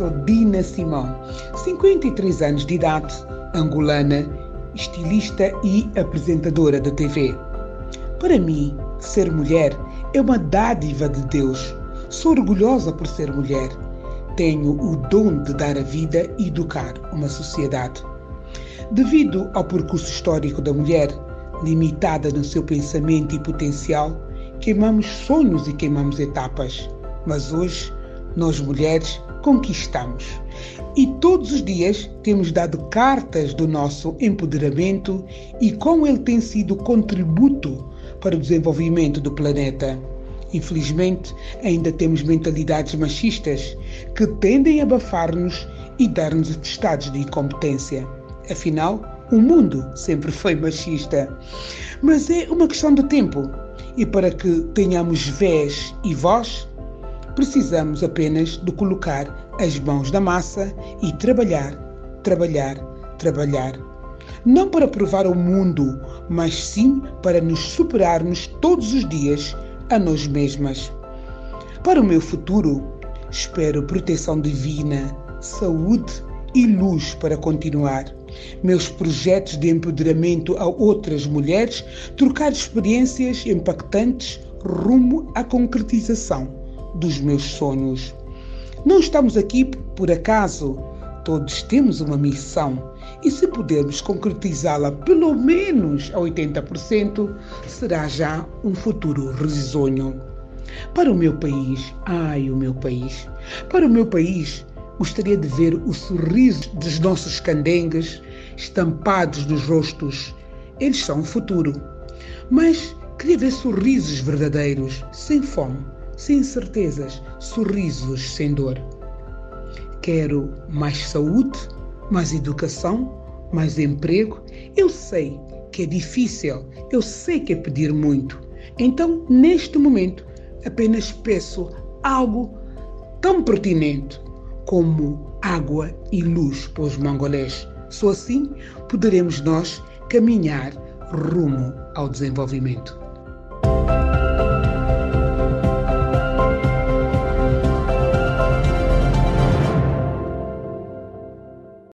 sou Dina Simão, 53 anos de idade, angolana, estilista e apresentadora de TV. Para mim, ser mulher é uma dádiva de Deus. Sou orgulhosa por ser mulher. Tenho o dom de dar a vida e educar uma sociedade. Devido ao percurso histórico da mulher, limitada no seu pensamento e potencial, queimamos sonhos e queimamos etapas. Mas hoje, nós mulheres conquistamos. E todos os dias temos dado cartas do nosso empoderamento e como ele tem sido contributo para o desenvolvimento do planeta. Infelizmente, ainda temos mentalidades machistas que tendem a abafar-nos e dar-nos atestados de incompetência. Afinal, o mundo sempre foi machista. Mas é uma questão de tempo. E para que tenhamos vez e voz, precisamos apenas de colocar as mãos na massa e trabalhar, trabalhar, trabalhar. Não para provar ao mundo, mas sim para nos superarmos todos os dias a nós mesmas. Para o meu futuro, espero proteção divina, saúde e luz para continuar. Meus projetos de empoderamento a outras mulheres, trocar experiências impactantes rumo à concretização dos meus sonhos. Não estamos aqui por acaso. Todos temos uma missão e se pudermos concretizá-la pelo menos a 80%, será já um futuro risonho. Para o meu país, ai o meu país, para o meu país, gostaria de ver o sorriso dos nossos candengues estampados nos rostos. Eles são o futuro. Mas queria ver sorrisos verdadeiros, sem fome, sem incertezas, sorrisos sem dor. Quero mais saúde, mais educação, mais emprego. Eu sei que é difícil, eu sei que é pedir muito. Então, neste momento, apenas peço algo tão pertinente como água e luz para os mangolés. Só assim poderemos nós caminhar rumo ao desenvolvimento.